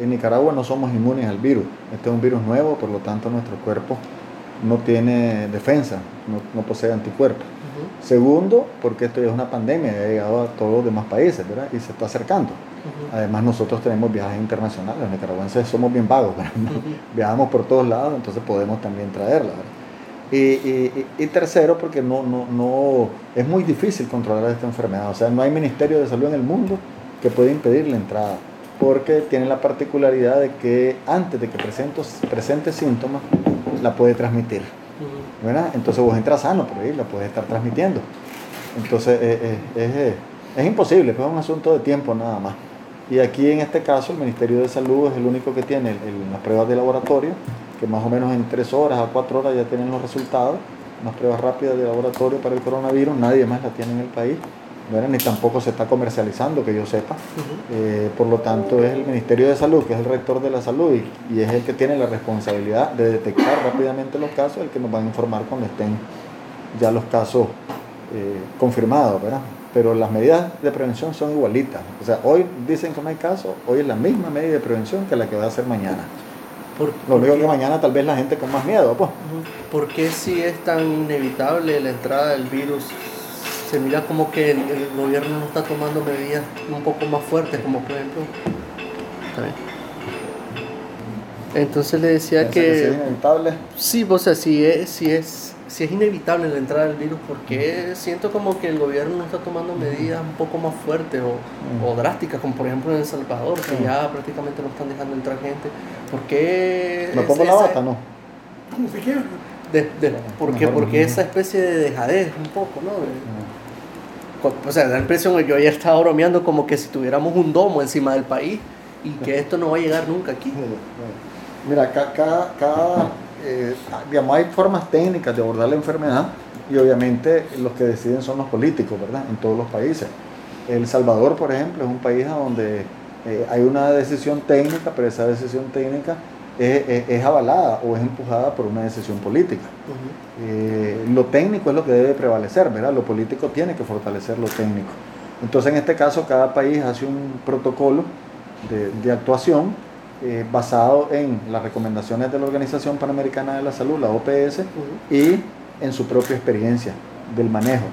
En Nicaragua no somos inmunes al virus. Este es un virus nuevo, por lo tanto nuestro cuerpo no tiene defensa, no, posee anticuerpos. Segundo, porque esto ya es una pandemia, ha llegado a todos los demás países, ¿verdad? Y se está acercando. Además, nosotros tenemos viajes internacionales, los nicaragüenses somos bien vagos, viajamos por todos lados, entonces podemos también traerla. Y, tercero, porque no, no, no, es muy difícil controlar esta enfermedad, o sea, no hay ministerio de salud en el mundo que pueda impedir la entrada, porque tiene la particularidad de que antes de que presente, síntomas, la puede transmitir. ¿verdad? Entonces vos entras sano por ahí, la puedes estar transmitiendo. Entonces eh, eh, es, imposible, es un asunto de tiempo nada más. Y aquí en este caso el Ministerio de Salud es el único que tiene las pruebas de laboratorio, que más o menos en tres horas a cuatro horas ya tienen los resultados, unas pruebas rápidas de laboratorio para el coronavirus, nadie más la tiene en el país ni tampoco se está comercializando, que yo sepa. Eh, por lo tanto, es el Ministerio de Salud, que es el rector de la salud y, es el que tiene la responsabilidad de detectar rápidamente los casos, el que nos va a informar cuando estén ya los casos eh, confirmados, ¿verdad? Pero las medidas de prevención son igualitas. O sea, hoy dicen que no hay caso, hoy es la misma medida de prevención que la que va a hacer mañana. Lo único que mañana tal vez la gente con más miedo, pues. ¿Por qué si es tan inevitable la entrada del virus se mira como que el, gobierno no está tomando medidas un poco más fuertes, como por ejemplo... Entonces le decía que... que es inevitable? Sí, o sea, si es, si es, si es inevitable la entrada del virus, porque siento como que el gobierno no está tomando medidas un poco más fuertes o, drásticas, como por ejemplo en El Salvador, que ya prácticamente no están dejando entrar gente? ¿Por qué? ¿Me pongo la bata, no? De, de, porque, porque esa especie de dejadez un poco, ¿no? o sea, da la impresión, yo ayer estaba bromeando como que si tuviéramos un domo encima del país y que esto no va a llegar nunca aquí. Mira, cada, cada eh, digamos, hay formas técnicas de abordar la enfermedad y obviamente los que deciden son los políticos, ¿verdad? En todos los países. El Salvador, por ejemplo, es un país donde eh, hay una decisión técnica, pero esa decisión técnica es, avalada o es empujada por una decisión política. Eh, lo técnico es lo que debe prevalecer, ¿verdad? Lo político tiene que fortalecer lo técnico. Entonces, en este caso, cada país hace un protocolo de, actuación eh, basado en las recomendaciones de la Organización Panamericana de la Salud, la OPS, y en su propia experiencia del manejo.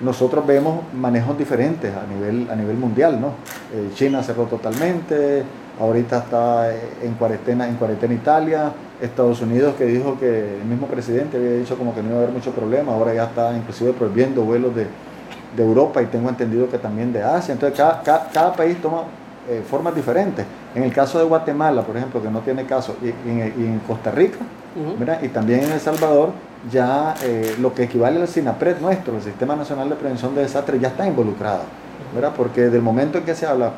Nosotros vemos manejos diferentes a nivel, a nivel mundial, ¿no? Eh, China cerró totalmente, ahorita está en cuarentena, en cuarentena Italia, Estados Unidos que dijo que el mismo presidente había dicho como que no iba a haber mucho problema, ahora ya está inclusive prohibiendo vuelos de, Europa y tengo entendido que también de Asia, entonces cada, cada, país toma eh, formas diferentes. En el caso de Guatemala, por ejemplo, que no tiene caso, y, en, Costa Rica, y también en El Salvador, ya eh, lo que equivale al SINAPRED nuestro, el Sistema Nacional de Prevención de Desastres, ya está involucrado, ¿verdad? porque del momento en que se habla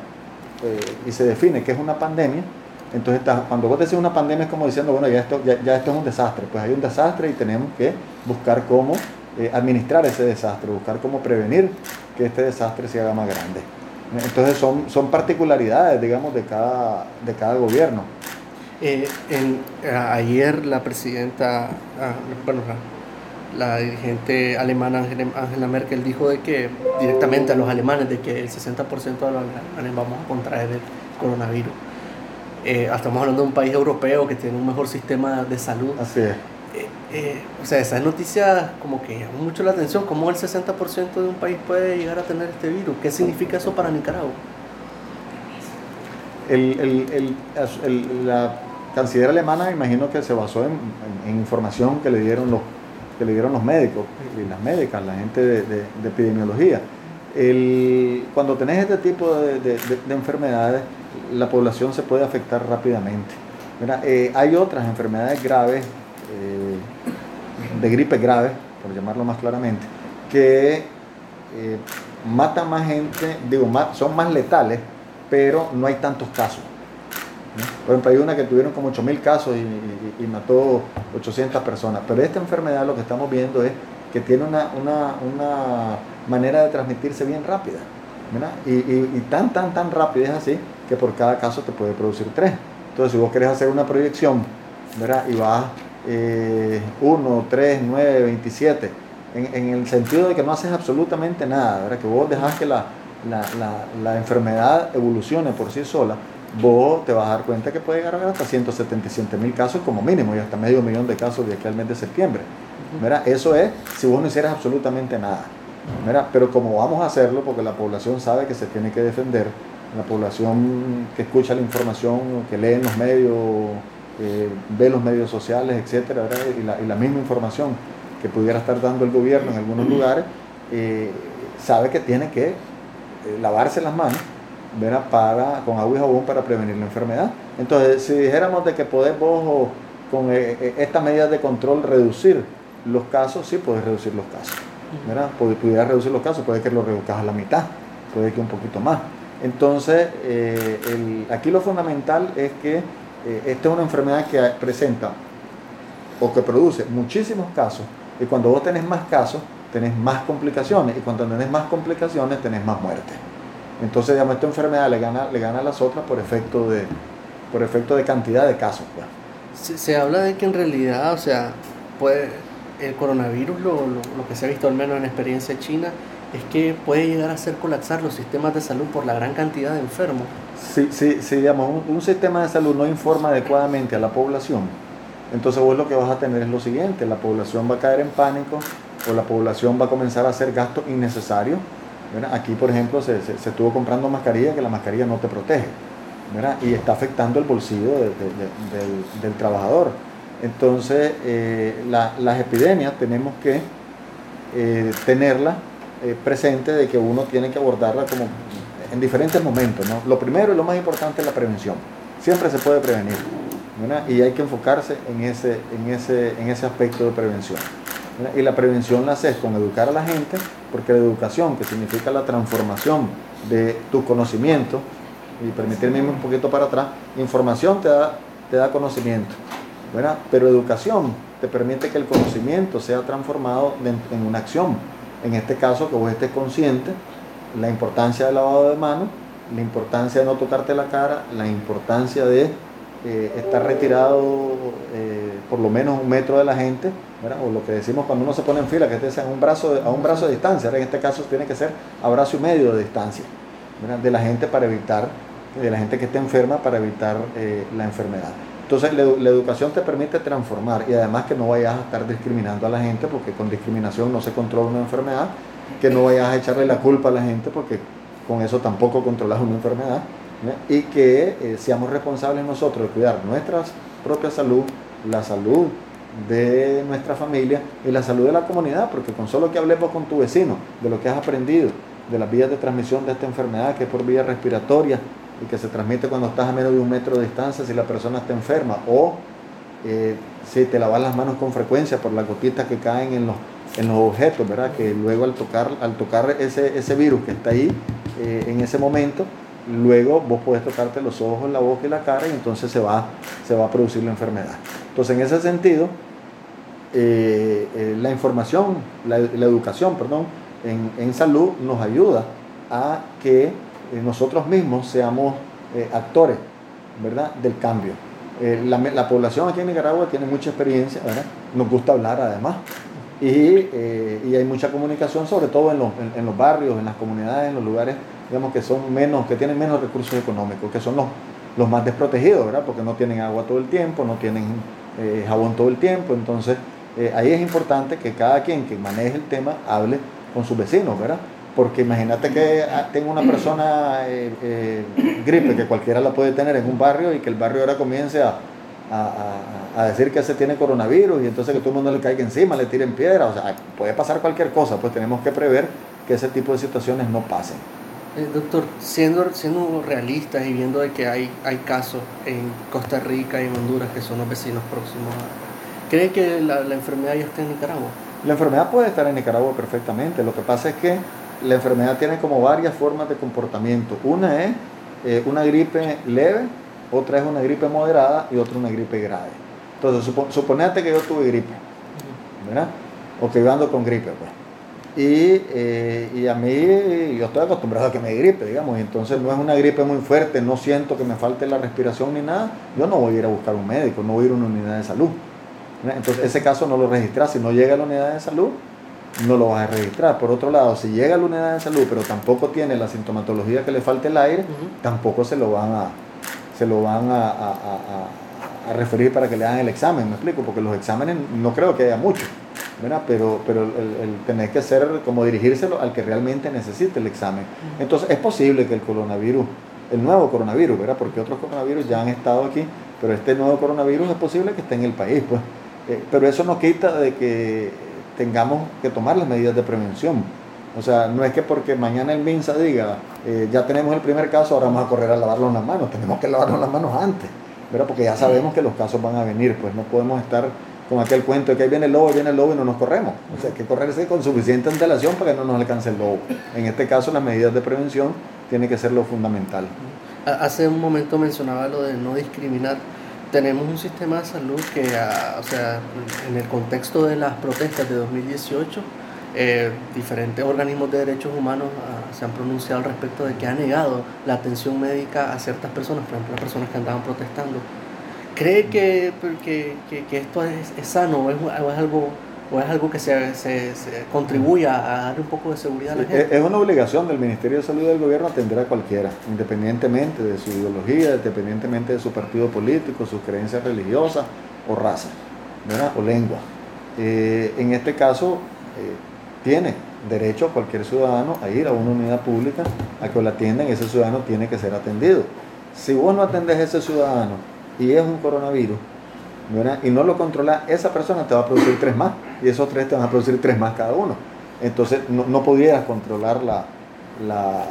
eh, y se define que es una pandemia, entonces cuando vos decís una pandemia es como diciendo, bueno, ya esto, ya, esto es un desastre, pues hay un desastre y tenemos que buscar cómo eh, administrar ese desastre, buscar cómo prevenir que este desastre se haga más grande. Entonces son, son particularidades, digamos, de cada, de cada gobierno. Eh, ayer la presidenta, ah, bueno, la dirigente alemana Angela Merkel dijo de que directamente a los alemanes de que el 60% de los alemanes vamos a contraer el coronavirus. Eh, estamos hablando de un país europeo que tiene un mejor sistema de salud. Así es. Eh, eh, o sea, esa noticia como que llama mucho la atención. ¿Cómo el 60% de un país puede llegar a tener este virus? ¿Qué significa eso para Nicaragua? la canciller alemana imagino que se basó en, en información que le dieron los que le dieron los médicos y las médicas, la gente de, epidemiología. cuando tenés este tipo de, enfermedades, la población se puede afectar rápidamente. Eh, hay otras enfermedades graves, eh, de gripe grave, por llamarlo más claramente, que eh, matan más gente, digo, son más letales, pero no hay tantos casos. Por ejemplo, hay una que tuvieron como 8.000 casos y, mató 800 personas. Pero esta enfermedad lo que estamos viendo es que tiene una, manera de transmitirse bien rápida. Y, tan, tan, tan rápida es así que por cada caso te puede producir tres. Entonces, si vos querés hacer una proyección ¿verdad? y vas 1, 3, 9, 27, en, el sentido de que no haces absolutamente nada, ¿verdad? que vos dejas que la, la enfermedad evolucione por sí sola, vos te vas a dar cuenta que puede llegar a haber hasta 177 mil casos como mínimo y hasta medio millón de casos de aquí al mes de septiembre. ¿verdad? Eso es si vos no hicieras absolutamente nada. ¿verdad? Pero como vamos a hacerlo, porque la población sabe que se tiene que defender, la población que escucha la información, que lee en los medios, eh, ve los medios sociales, etcétera, y la, y la, misma información que pudiera estar dando el gobierno en algunos lugares, eh, sabe que tiene que eh, lavarse las manos para, con agua y jabón para prevenir la enfermedad. Entonces, si dijéramos de que podés vos con estas medidas de control reducir los casos, sí puedes reducir los casos. ¿verdad? Pudiera reducir los casos, puede que lo reduzcas a la mitad, puede que un poquito más. Entonces, eh, aquí lo fundamental es que eh, esta es una enfermedad que presenta o que produce muchísimos casos y cuando vos tenés más casos, tenés más complicaciones y cuando tenés más complicaciones, tenés más muerte. Entonces, digamos, esta enfermedad le gana, le gana a las otras por efecto de, por efecto de cantidad de casos. Pues. Se, se, habla de que en realidad, o sea, puede, el coronavirus, lo, lo, que se ha visto al menos en experiencia china, es que puede llegar a hacer colapsar los sistemas de salud por la gran cantidad de enfermos. Sí, sí, sí digamos, un, sistema de salud no informa adecuadamente a la población, entonces vos lo que vas a tener es lo siguiente, la población va a caer en pánico o la población va a comenzar a hacer gastos innecesarios. Aquí, por ejemplo, se, se, estuvo comprando mascarilla que la mascarilla no te protege y está afectando el bolsillo del, trabajador. Entonces, eh, las epidemias tenemos que eh, tenerlas eh, presente de que uno tiene que abordarla como en diferentes momentos. Lo primero y lo más importante es la prevención. Siempre se puede prevenir. Y hay que enfocarse en ese, en ese, en ese aspecto de prevención. Y la prevención la haces con educar a la gente, porque la educación, que significa la transformación de tu conocimiento, y permitirme un poquito para atrás, información te da, te da conocimiento pero educación te permite que el conocimiento sea transformado en una acción. En este caso, que vos estés consciente la importancia del lavado de manos, la importancia de no tocarte la cara, la importancia de eh, estar retirado eh, por lo menos un metro de la gente, o lo que decimos cuando uno se pone en fila, que estés a un brazo a un brazo de distancia, en este caso tiene que ser a brazo y medio de distancia de la gente para evitar, de la gente que esté enferma para evitar eh, la enfermedad. Entonces la, educación te permite transformar y además que no vayas a estar discriminando a la gente porque con discriminación no se controla una enfermedad, que no vayas a echarle la culpa a la gente porque con eso tampoco controlas una enfermedad y que eh, seamos responsables nosotros de cuidar nuestra propia salud, la salud de nuestra familia y la salud de la comunidad, porque con solo que hablemos con tu vecino de lo que has aprendido, de las vías de transmisión de esta enfermedad, que es por vía respiratoria, y que se transmite cuando estás a menos de un metro de distancia si la persona está enferma o eh, si te lavas las manos con frecuencia por las gotitas que caen en los, en los objetos, ¿verdad? Que luego al tocar, al tocar ese, ese virus que está ahí eh, en ese momento, luego vos podés tocarte los ojos, la boca y la cara y entonces se va, se va a producir la enfermedad. Entonces en ese sentido, eh, la información, la, educación, perdón, en, en salud nos ayuda a que eh, nosotros mismos seamos eh, actores ¿verdad? del cambio. Eh, la, la, población aquí en Nicaragua tiene mucha experiencia, ¿verdad? nos gusta hablar además, y, y hay mucha comunicación, sobre todo en en, los, barrios, en las comunidades, en los lugares digamos, que, son menos, que tienen menos recursos económicos, que son los, los más desprotegidos, ¿verdad? porque no tienen agua todo el tiempo, no tienen jabón todo el tiempo, entonces ahí es importante que cada quien que maneje el tema hable con sus vecinos, ¿verdad? Porque imagínate que ah, tengo una persona eh, eh, gripe, que cualquiera la puede tener en un barrio y que el barrio ahora comience a, a, decir que se tiene coronavirus y entonces que todo el mundo le caiga encima, le tiren piedra. O sea, puede pasar cualquier cosa, pues tenemos que prever que ese tipo de situaciones no pasen. Eh, doctor, siendo, siendo realistas y viendo de que hay, hay casos en Costa Rica y en Honduras que son los vecinos próximos, ¿cree que la, enfermedad ya está en Nicaragua? La enfermedad puede estar en Nicaragua perfectamente. Lo que pasa es que la enfermedad tiene como varias formas de comportamiento. Una es eh, una gripe leve, otra es una gripe moderada y otra una gripe grave. Entonces, suponete que yo tuve gripe, ¿verdad? O que yo ando con gripe, pues. Y, eh, y, a mí, yo estoy acostumbrado a que me gripe, digamos, y entonces no es una gripe muy fuerte, no siento que me falte la respiración ni nada, yo no voy a ir a buscar un médico, no voy a ir a una unidad de salud. Entonces, ese caso no lo registras, si no llega a la unidad de salud, no lo vas a registrar. Por otro lado, si llega a la unidad de salud, pero tampoco tiene la sintomatología que le falta el aire, tampoco se lo van a, se lo van a, a, a, a, referir para que le hagan el examen, me explico, porque los exámenes no creo que haya mucho, ¿verdad? Pero, pero el, el, tener que ser como dirigírselo al que realmente necesite el examen. Entonces es posible que el coronavirus, el nuevo coronavirus, ¿verdad? Porque otros coronavirus ya han estado aquí, pero este nuevo coronavirus es posible que esté en el país, pues. Eh, pero eso no quita de que tengamos que tomar las medidas de prevención. O sea, no es que porque mañana el MINSA diga, eh, ya tenemos el primer caso, ahora vamos a correr a lavarnos las manos. Tenemos que lavarnos las manos antes, ¿verdad? Porque ya sabemos que los casos van a venir, pues no podemos estar con aquel cuento de que ahí viene el lobo, viene el lobo y no nos corremos. O sea, hay que correrse con suficiente antelación para que no nos alcance el lobo. En este caso, las medidas de prevención tienen que ser lo fundamental. Hace un momento mencionaba lo de no discriminar tenemos un sistema de salud que, o sea, en el contexto de las protestas de 2018, eh, diferentes organismos de derechos humanos ah, se han pronunciado al respecto de que ha negado la atención médica a ciertas personas, por ejemplo, las personas que andaban protestando. ¿Cree que, que, que, esto es, es sano o es, o es algo o es algo que se, se, contribuya a dar un poco de seguridad a la gente? Es una obligación del Ministerio de Salud y del gobierno atender a cualquiera, independientemente de su ideología, independientemente de su partido político, sus creencias religiosas o raza, ¿verdad? o lengua. Eh, en este caso, eh, tiene derecho cualquier ciudadano a ir a una unidad pública a que lo atiendan, ese ciudadano tiene que ser atendido. Si vos no atendes a ese ciudadano y es un coronavirus, y no lo controla, esa persona te va a producir tres más y esos tres te van a producir tres más cada uno. Entonces no, no pudieras controlar la, la,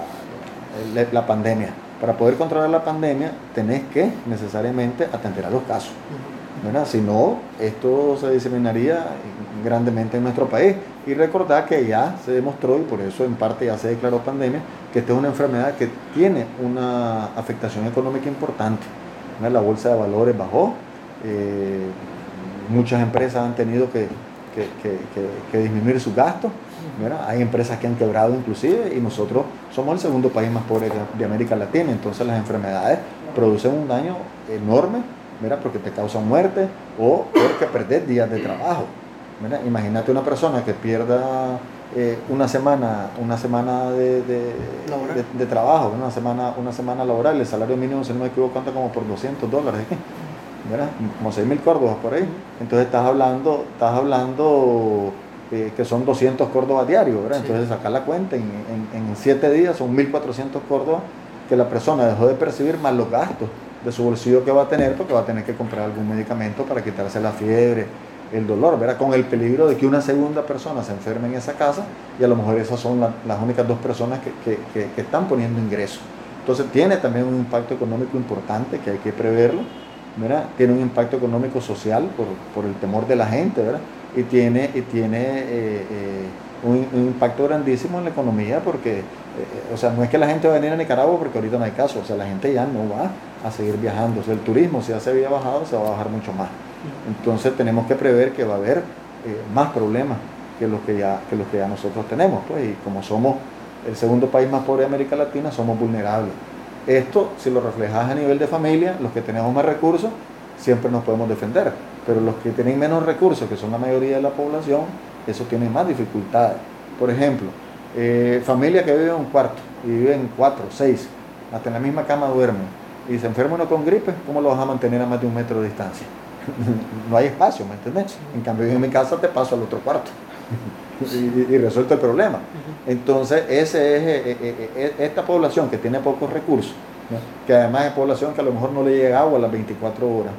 la, pandemia. Para poder controlar la pandemia tenés que necesariamente atender a los casos. Si no, esto se diseminaría grandemente en nuestro país. Y recordar que ya se demostró, y por eso en parte ya se declaró pandemia, que esta es una enfermedad que tiene una afectación económica importante. La bolsa de valores bajó, eh, muchas empresas han tenido que, disminuir sus gastos. Hay empresas que han quebrado inclusive y nosotros somos el segundo país más pobre de América Latina. Entonces las enfermedades producen un daño enorme porque te causan muerte o porque perdés días de trabajo. Imagínate una persona que pierda eh, una semana, una semana de, de, trabajo, una semana, una semana laboral, el salario mínimo, si no me equivoco, cuenta como por 200 dólares. ¿verdad? Como 6 mil córdobas por ahí. Entonces estás hablando, estás hablando eh, que son 200 córdobas diarios, ¿verdad? Entonces sacar la cuenta, en, en, 7 días son 1.400 córdobas que la persona dejó de percibir más los gastos de su bolsillo que va a tener porque va a tener que comprar algún medicamento para quitarse la fiebre, el dolor, ¿verdad? Con el peligro de que una segunda persona se enferme en esa casa y a lo mejor esas son las únicas dos personas que, que, están poniendo ingresos. Entonces tiene también un impacto económico importante que hay que preverlo tiene un impacto económico social por, el temor de la gente, ¿verdad? Y tiene, y tiene eh, eh, un, impacto grandísimo en la economía porque, eh, o sea, no es que la gente va a venir a Nicaragua porque ahorita no hay caso, o sea, la gente ya no va a seguir viajando, o sea, el turismo si ya se había bajado, se va a bajar mucho más. Entonces tenemos que prever que va a haber más problemas que los que, ya, que los que ya nosotros tenemos, pues, y como somos el segundo país más pobre de América Latina, somos vulnerables. Esto, si lo reflejas a nivel de familia, los que tenemos más recursos, siempre nos podemos defender. Pero los que tienen menos recursos, que son la mayoría de la población, eso tiene más dificultades. Por ejemplo, eh, familia que vive en un cuarto y viven cuatro, seis, hasta en la misma cama duermen, y se enferma uno con gripe, ¿cómo lo vas a mantener a más de un metro de distancia? no hay espacio, ¿me entiendes? En cambio, en mi casa te paso al otro cuarto y, y, resuelto el problema. Entonces, ese es, eh, eh, eh, esta población que tiene pocos recursos, que además es población que a lo mejor no le llega agua a las 24 horas,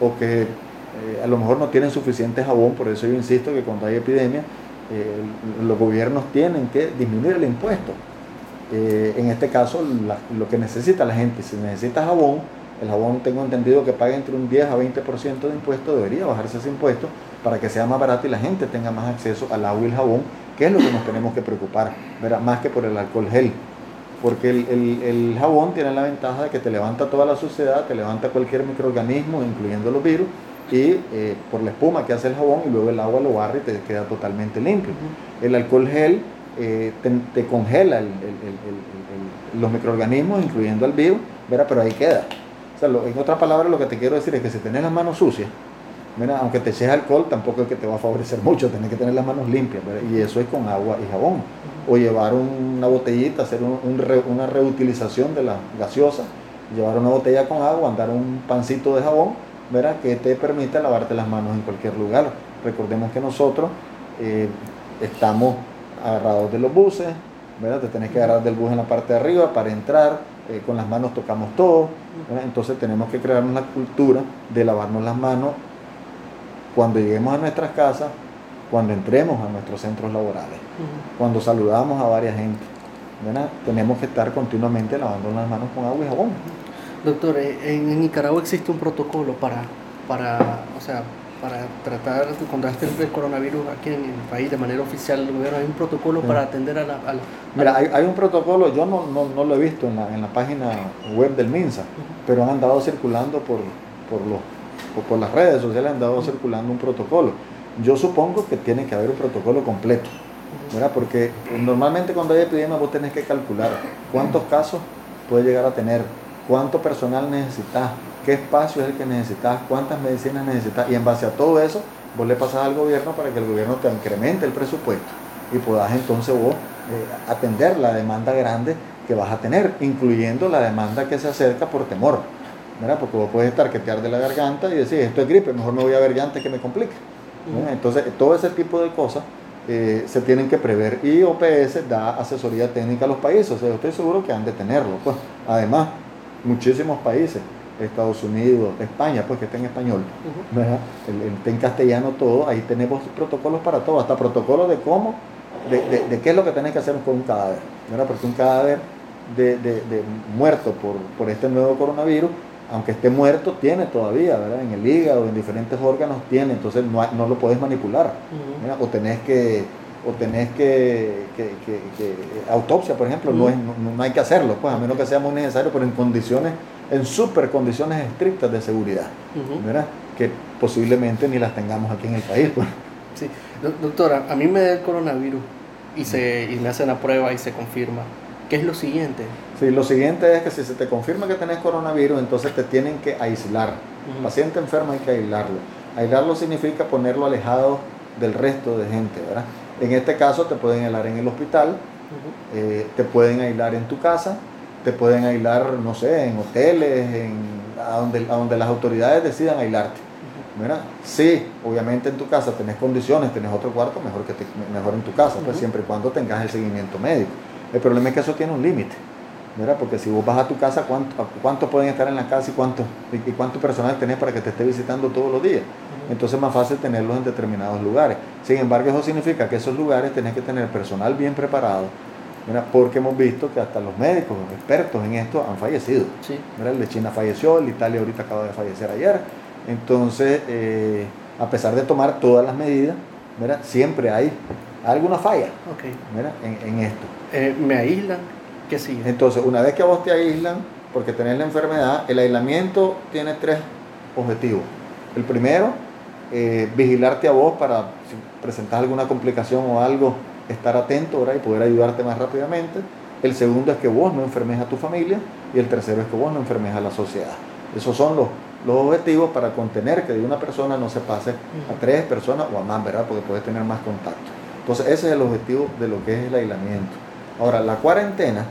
o que a lo mejor no tienen suficiente jabón, por eso yo insisto que cuando hay epidemia, los gobiernos tienen que disminuir el impuesto. en este caso, lo que necesita la gente, si necesita jabón, el jabón tengo entendido que paga entre un 10 a 20% de impuesto, debería bajarse ese impuesto para que sea más barato y la gente tenga más acceso al agua y el jabón, que es lo que nos tenemos que preocupar, más que por el alcohol gel. Porque el, jabón tiene la ventaja de que te levanta toda la suciedad, te levanta cualquier microorganismo, incluyendo los virus, y eh, por la espuma que hace el jabón y luego el agua lo barre y te queda totalmente limpio. El alcohol gel eh, te, congela los microorganismos, incluyendo el virus, pero ahí queda. En otras palabras, lo que te quiero decir es que si tenés las manos sucias, Mira, aunque te eches alcohol, tampoco es que te va a favorecer mucho, tienes que tener las manos limpias, y eso es con agua y jabón. O llevar una botellita, hacer una reutilización de la gaseosa llevar una botella con agua, andar un pancito de jabón, ¿verdad? que te permite lavarte las manos en cualquier lugar. Recordemos que nosotros eh, estamos agarrados de los buses, ¿verdad? te tenés que agarrar del bus en la parte de arriba para entrar, eh, con las manos tocamos todo, entonces tenemos que crearnos la cultura de lavarnos las manos cuando lleguemos a nuestras casas, cuando entremos a nuestros centros laborales, cuando saludamos a varias gente. Tenemos que estar continuamente lavando las manos con agua y jabón. Doctor, eh, en Nicaragua existe un protocolo para, para, o sea, para tratar de contrastar el coronavirus aquí en el país de manera oficial del gobierno? ¿Hay un protocolo para atender a la...? Mira, hay, hay, un protocolo, yo no, no, no, lo he visto en la, en la página web del MINSA, pero han andado circulando por, por, los, por, las redes sociales, han andado circulando un protocolo. Yo supongo que tiene que haber un protocolo completo, ¿verdad? Porque normalmente cuando hay epidemia vos tenés que calcular cuántos casos puede llegar a tener, cuánto personal necesitas, qué espacio es el que necesitas, cuántas medicinas necesitas, y en base a todo eso, vos le pasas al gobierno para que el gobierno te incremente el presupuesto y puedas entonces vos eh, atender la demanda grande que vas a tener, incluyendo la demanda que se acerca por temor, ¿verdad? Porque vos puedes estar que te arde la garganta y decir, esto es gripe, mejor me voy a ver ya antes que me complique. Entonces, todo ese tipo de cosas eh, se tienen que prever y OPS da asesoría técnica a los países, o sea, estoy seguro que han de tenerlo. Pues. Además, muchísimos países, Estados Unidos, España, pues que está en español, el, está en castellano todo, ahí tenemos protocolos para todo, hasta protocolos de cómo, de, qué es lo que tenés que hacer con un cadáver, ¿verdad? porque un cadáver de, muerto por, por este nuevo coronavirus aunque esté muerto, tiene todavía, ¿verdad? En el hígado, en diferentes órganos tiene, entonces no, no lo puedes manipular. O tenés que, o tenés que, que, autopsia, por ejemplo, no, es, no, hay que hacerlo, pues a menos que sea muy necesario, pero en condiciones, en super condiciones estrictas de seguridad, ¿verdad? Que posiblemente ni las tengamos aquí en el país. Pues. Sí, doctora, a mí me da el coronavirus y, se, y me hacen la prueba y se confirma. ¿Qué es lo siguiente? Sí, lo siguiente es que si se te confirma que tenés coronavirus, entonces te tienen que aislar. Paciente enfermo hay que aislarlo. Aislarlo significa ponerlo alejado del resto de gente, ¿verdad? En este caso te pueden aislar en el hospital, eh, te pueden aislar en tu casa, te pueden aislar, no sé, en hoteles, en, a, donde, a donde las autoridades decidan aislarte. ¿verdad? Sí, obviamente en tu casa tenés condiciones, tenés otro cuarto, mejor, que mejor en tu casa, pues siempre y cuando tengas el seguimiento médico. El problema es que eso tiene un límite. Porque si vos vas a tu casa, ¿cuánto, pueden estar en la casa y cuánto, y, cuánto personal tenés para que te esté visitando todos los días? Entonces es más fácil tenerlos en determinados lugares. Sin embargo, eso significa que esos lugares tenés que tener personal bien preparado, ¿verdad? porque hemos visto que hasta los médicos, los expertos en esto, han fallecido. Sí. El de China falleció, el de Italia ahorita acaba de fallecer ayer. Entonces, eh, a pesar de tomar todas las medidas, ¿verdad? siempre hay alguna falla En, esto. Eh, ¿Me aíslan? ¿Qué sigue? Entonces, una vez que vos te aíslan, porque tenés la enfermedad, el aislamiento tiene tres objetivos. El primero, eh, vigilarte a vos para si presentas alguna complicación o algo, estar atento y poder ayudarte más rápidamente. El segundo es que vos no enfermes a tu familia y el tercero es que vos no enfermes a la sociedad. Esos son los, los objetivos para contener que de una persona no se pase a tres personas o a más, ¿verdad? Porque puedes tener más contacto. Entonces ese es el objetivo de lo que es el aislamiento. Ahora, la cuarentena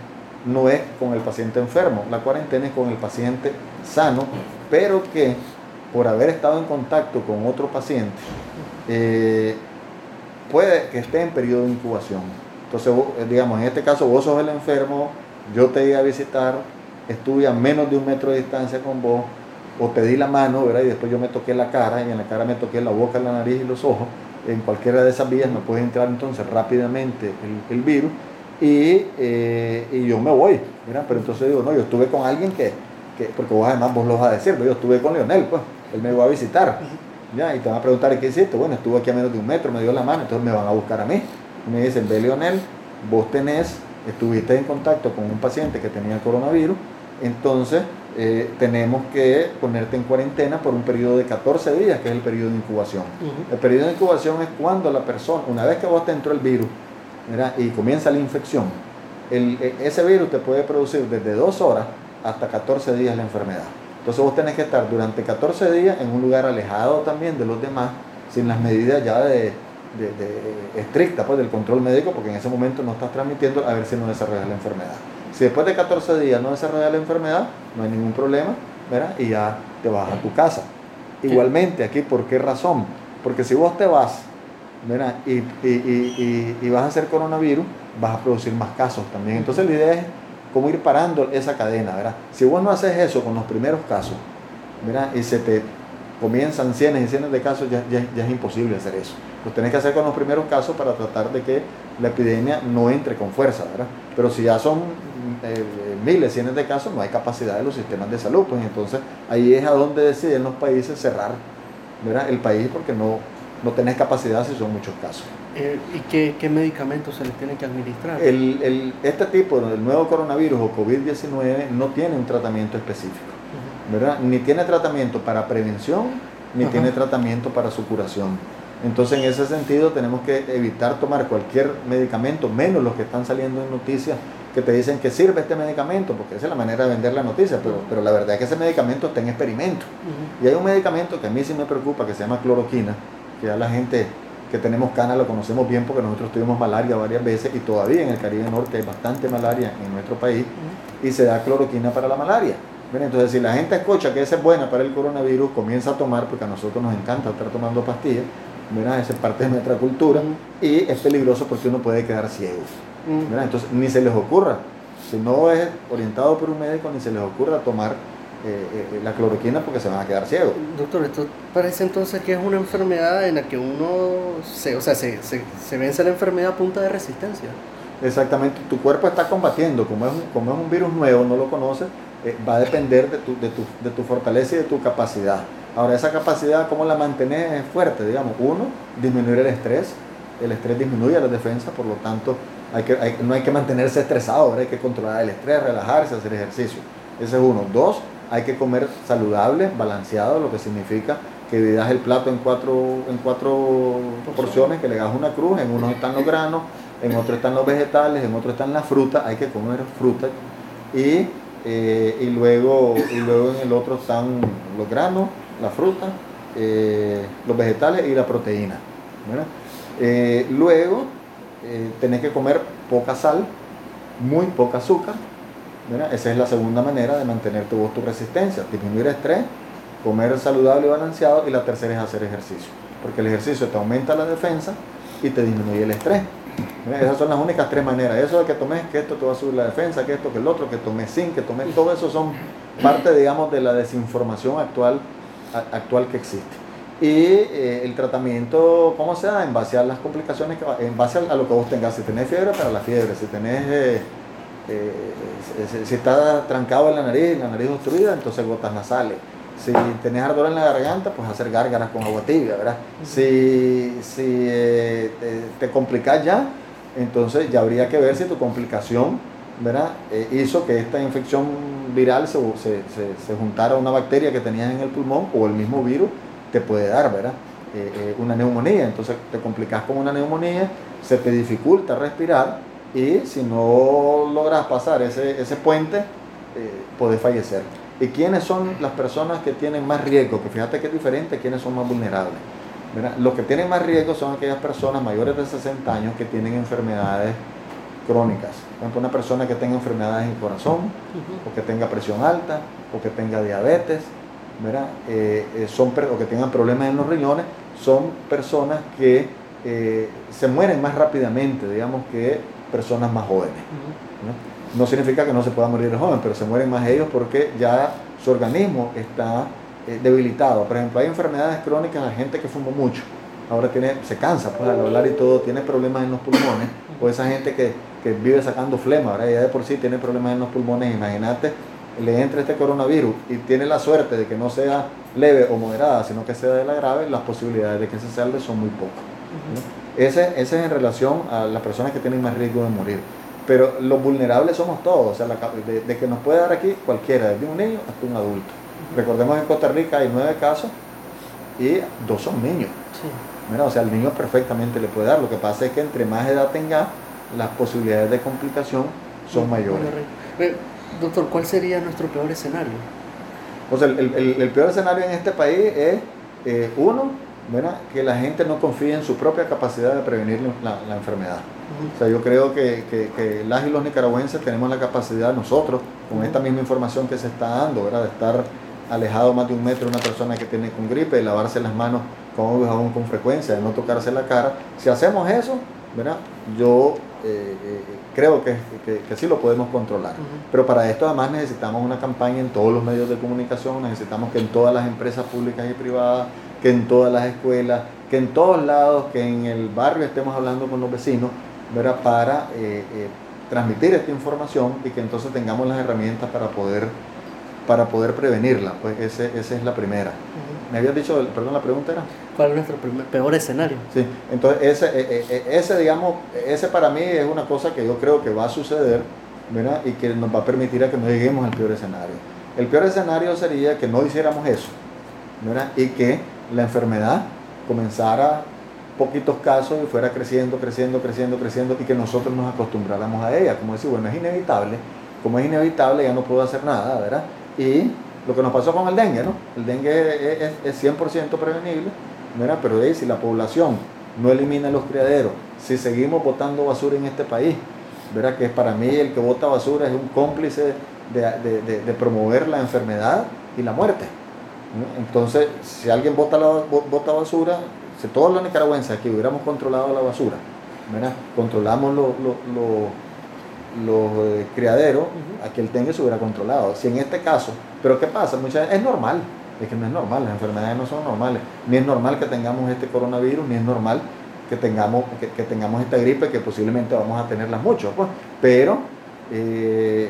no es con el paciente enfermo, la cuarentena es con el paciente sano, pero que por haber estado en contacto con otro paciente, eh, puede que esté en periodo de incubación. Entonces, digamos, en este caso vos sos el enfermo, yo te iba a visitar, estuve a menos de un metro de distancia con vos, o te di la mano, ¿verdad? Y después yo me toqué la cara, y en la cara me toqué la boca, la nariz y los ojos en cualquiera de esas vías me puede entrar entonces rápidamente el, virus y, eh, y, yo me voy. Mira, pero entonces digo, no, yo estuve con alguien que, que porque vos además vos lo vas a decir, yo estuve con Leonel, pues, él me va a visitar. ¿ya? Y te van a preguntar, ¿qué hiciste? Bueno, estuvo aquí a menos de un metro, me dio la mano, entonces me van a buscar a mí. Y me dicen, ve Leonel, vos tenés, estuviste en contacto con un paciente que tenía coronavirus, entonces eh, tenemos que ponerte en cuarentena por un periodo de 14 días, que es el periodo de incubación. El periodo de incubación es cuando la persona, una vez que vos te entró el virus y comienza la infección, e, ese virus te puede producir desde 2 horas hasta 14 días la enfermedad. Entonces vos tenés que estar durante 14 días en un lugar alejado también de los demás, sin las medidas ya de, estrictas pues, del control médico, porque en ese momento no estás transmitiendo a ver si no desarrollas la enfermedad Si después de 14 días no desarrolla la enfermedad, no hay ningún problema, ¿verdad? Y ya te vas a tu casa. Igualmente, aquí, ¿por qué razón? Porque si vos te vas, ¿verdad? Y, y, vas a hacer coronavirus, vas a producir más casos también. Entonces la idea es cómo ir parando esa cadena, ¿verdad? Si vos no haces eso con los primeros casos, ¿verdad? Y se te comienzan cientos y cientos de casos, ya, ya, es imposible hacer eso. Lo tenés que hacer con los primeros casos para tratar de que la epidemia no entre con fuerza, ¿verdad? Pero si ya son eh, miles, cientos de casos, no hay capacidad de los sistemas de salud, pues entonces ahí es a donde deciden los países cerrar ¿verdad? el país porque no, no tenés capacidad si son muchos casos. Eh, ¿Y qué, qué, medicamentos se les tienen que administrar? El, el, este tipo, el nuevo coronavirus o COVID-19, no tiene un tratamiento específico, ¿verdad? Ni tiene tratamiento para prevención, ni tiene tratamiento para su curación. Entonces, en ese sentido, tenemos que evitar tomar cualquier medicamento, menos los que están saliendo en noticias que te dicen que sirve este medicamento, porque esa es la manera de vender la noticia, pero, pero la verdad es que ese medicamento está en experimento. Y hay un medicamento que a mí sí me preocupa, que se llama cloroquina, que ya la gente que tenemos cana lo conocemos bien porque nosotros tuvimos malaria varias veces y todavía en el Caribe Norte hay bastante malaria en nuestro país y se da cloroquina para la malaria. Entonces, si la gente escucha que esa es buena para el coronavirus, comienza a tomar, porque a nosotros nos encanta estar tomando pastillas, esa es parte de nuestra cultura y es peligroso porque uno puede quedar ciego. Entonces, ni se les ocurra, si no es orientado por un médico, ni se les ocurra tomar eh, eh, la cloroquina porque se van a quedar ciegos. Doctor, esto parece entonces que es una enfermedad en la que uno se, o sea, se, se, se vence la enfermedad a punta de resistencia. Exactamente, tu cuerpo está combatiendo, como es un, como es un virus nuevo, no lo conoces, eh, va a depender de tu, de, tu, de tu fortaleza y de tu capacidad. Ahora, esa capacidad, ¿cómo la mantenés fuerte? Digamos, uno, disminuir el estrés. El estrés disminuye la defensa, por lo tanto, hay que, no hay que mantenerse estresado, hay que controlar el estrés, relajarse, hacer ejercicio. Ese es uno. Dos, hay que comer saludable, balanceado, lo que significa que dividas el plato en cuatro, en cuatro porciones, que le hagas una cruz, en uno están los granos, en otro están los vegetales, en otro están las frutas, hay que comer fruta. Y, eh, y, luego, y luego en el otro están los granos, la fruta, eh, los vegetales y la proteína. Eh, luego tenés que comer poca sal, muy poca azúcar, esa es la segunda manera de mantener tu, tu resistencia, disminuir estrés, comer saludable y balanceado y la tercera es hacer ejercicio, porque el ejercicio te aumenta la defensa y te disminuye el estrés. esas son las únicas tres maneras. Eso de que tomes que esto te va a subir la defensa, que esto, que el otro, que tomes zinc, que tomes todo eso son parte, digamos, de la desinformación actual, actual que existe. Y eh, el tratamiento, ¿cómo se da? En base a las complicaciones, en base a, lo que vos tengas. Si tenés fiebre, para la fiebre. Si tenés... Eh, eh, si está trancado en la nariz, la nariz obstruida, entonces gotas nasales. Si tenés ardor en la garganta, pues hacer gárgaras con agua tibia, ¿verdad? Si, si eh, te, complicas ya, entonces ya habría que ver si tu complicación, ¿verdad? Eh, hizo que esta infección viral se, se, juntara a una bacteria que tenías en el pulmón o el mismo virus te puede dar, ¿verdad? una neumonía. Entonces te complicas con una neumonía, se te dificulta respirar y si no logras pasar ese, ese puente, eh, puedes fallecer. ¿Y quiénes son las personas que tienen más riesgo? Que fíjate que es diferente, quiénes son más vulnerables. Los que tienen más riesgo son aquellas personas mayores de 60 años que tienen enfermedades crónicas. Por ejemplo, una persona que tenga enfermedades en el corazón, o que tenga presión alta, o que tenga diabetes, eh, eh, son, o que tengan problemas en los riñones, son personas que eh, se mueren más rápidamente, digamos, que personas más jóvenes. ¿no? significa que no se pueda morir el joven, pero se mueren más ellos porque ya su organismo está eh, debilitado. Por ejemplo, hay enfermedades crónicas de gente que fuma mucho. Ahora tiene, se cansa pues, al hablar y todo, tiene problemas en los pulmones. O esa gente que, que vive sacando flema, ahora ya de por sí tiene problemas en los pulmones. Imagínate, le entra este coronavirus y tiene la suerte de que no sea leve o moderada, sino que sea de la grave, las posibilidades de que se salve son muy pocas. Ese, ese, es en relación a las personas que tienen más riesgo de morir. Pero los vulnerables somos todos, o sea, de, que nos puede dar aquí cualquiera, desde un niño hasta un adulto. Recordemos que en Costa Rica hay nueve casos y dos son niños. o sea, el niño perfectamente le puede dar. Lo que pasa es que entre más edad tenga, las posibilidades de complicación son mayores. Doctor, ¿cuál sería nuestro peor escenario? O sea, el, peor escenario en este país es, eh, uno, ¿verdad? que la gente no confíe en su propia capacidad de prevenir la, la enfermedad. O sea, yo creo que, que, que, las y los nicaragüenses tenemos la capacidad nosotros, con esta misma información que se está dando, ¿verdad? de estar alejado más de un metro de una persona que tiene con gripe, de lavarse las manos con jabón con frecuencia, de no tocarse la cara. Si hacemos eso, ¿verdad? yo eh, eh, creo que, que, que, sí lo podemos controlar. Pero para esto además necesitamos una campaña en todos los medios de comunicación, necesitamos que en todas las empresas públicas y privadas, que en todas las escuelas, que en todos lados, que en el barrio estemos hablando con los vecinos, ¿verdad? para eh, transmitir esta información y que entonces tengamos las herramientas para poder para poder prevenirla. Pues ese, esa es la primera. Me habías dicho, perdón, la pregunta era. ¿Cuál es nuestro peor escenario? Sí, entonces ese, e, e, e, ese, digamos, ese para mí es una cosa que yo creo que va a suceder, ¿verdad? Y que nos va a permitir a que no lleguemos al peor escenario. El peor escenario sería que no hiciéramos eso, ¿verdad? Y que la enfermedad comenzara poquitos casos y fuera creciendo, creciendo, creciendo, creciendo y que nosotros nos acostumbráramos a ella. Como decir, bueno, es inevitable, como es inevitable ya no puedo hacer nada, ¿verdad? Y lo que nos pasó con el dengue, ¿no? El dengue es, es 100% prevenible, ¿verdad? pero si la población no elimina los criaderos, si seguimos botando basura en este país, ¿verdad? que para mí el que bota basura es un cómplice de, de, de, promover la enfermedad y la muerte. Entonces, si alguien bota, basura, si todos los nicaragüenses aquí hubiéramos controlado la basura, ¿verdad? controlamos los los eh, criaderos, a que el dengue se hubiera controlado. Si en este caso, pero ¿qué pasa? Muchas es normal, es que no es normal, las enfermedades no son normales. Ni es normal que tengamos este coronavirus, ni es normal que tengamos, que, tengamos esta gripe, que posiblemente vamos a tenerlas mucho. Pues. Pero eh,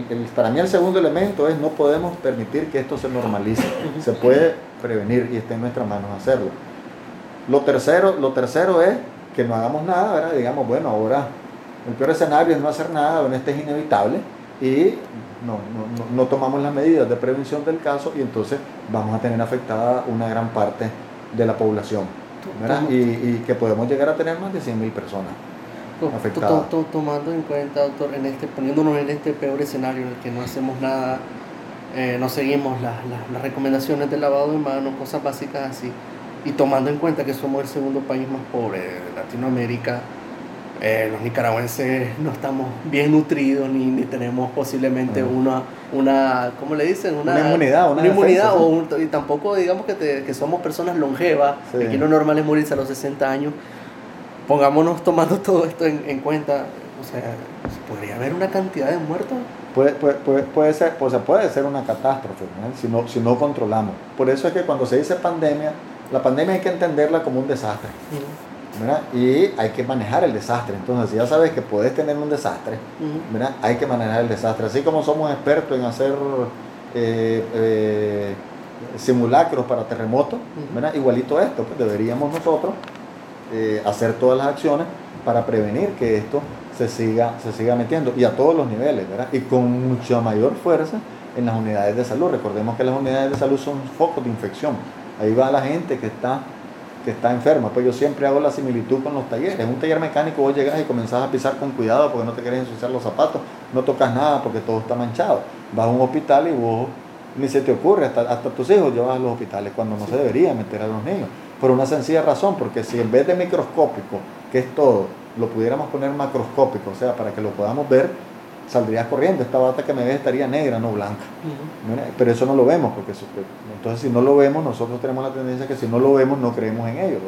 eh, para mí el segundo elemento es no podemos permitir que esto se normalice. Se puede prevenir y está en nuestras manos hacerlo. Lo tercero, lo tercero es que no hagamos nada, ¿verdad? digamos, bueno, ahora el peor escenario es no hacer nada, bueno, este es inevitable y no, no, tomamos las medidas de prevención del caso y entonces vamos a tener afectada una gran parte de la población. Y, y, que podemos llegar a tener más de 100.000 personas afectadas. Tomando en cuenta, doctor, en este, poniéndonos en este peor escenario en el que no hacemos nada, eh, no seguimos las, las recomendaciones del lavado de manos, cosas básicas así, y tomando en cuenta que somos el segundo país más pobre de Latinoamérica, eh, los nicaragüenses no estamos bien nutridos ni, ni tenemos posiblemente una, una, ¿cómo le dicen? Una, inmunidad, una, inmunidad o y tampoco digamos que, que somos personas longevas, aquí lo normal es morirse a los 60 años. Pongámonos tomando todo esto en, en cuenta, o sea, ¿podría haber una cantidad de muertos? Puede, puede, puede, ser, pues, puede ser una catástrofe si, no, si no controlamos. Por eso es que cuando se dice pandemia, la pandemia hay que entenderla como un desastre. Y hay que manejar el desastre. Entonces, si ya sabes que puedes tener un desastre, hay que manejar el desastre. Así como somos expertos en hacer eh, eh, simulacros para terremotos, igualito esto, pues deberíamos nosotros eh, hacer todas las acciones para prevenir que esto se siga, se siga metiendo y a todos los niveles, ¿verdad? y con mucha mayor fuerza en las unidades de salud. Recordemos que las unidades de salud son focos de infección. Ahí va la gente que está que está enferma. Pues yo siempre hago la similitud con los talleres. En un taller mecánico vos llegas y comenzás a pisar con cuidado porque no te querés ensuciar los zapatos, no tocas nada porque todo está manchado. Vas a un hospital y vos ni se te ocurre, hasta, hasta tus hijos llevas a los hospitales cuando no se debería meter a los niños. Por una sencilla razón, porque si en vez de microscópico, que es todo, lo pudiéramos poner macroscópico, o sea, para que lo podamos ver, saldrías corriendo. Esta bata que me ves estaría negra, no blanca. Pero eso no lo vemos, porque entonces si no lo vemos, nosotros tenemos la tendencia que si no lo vemos, no creemos en ello.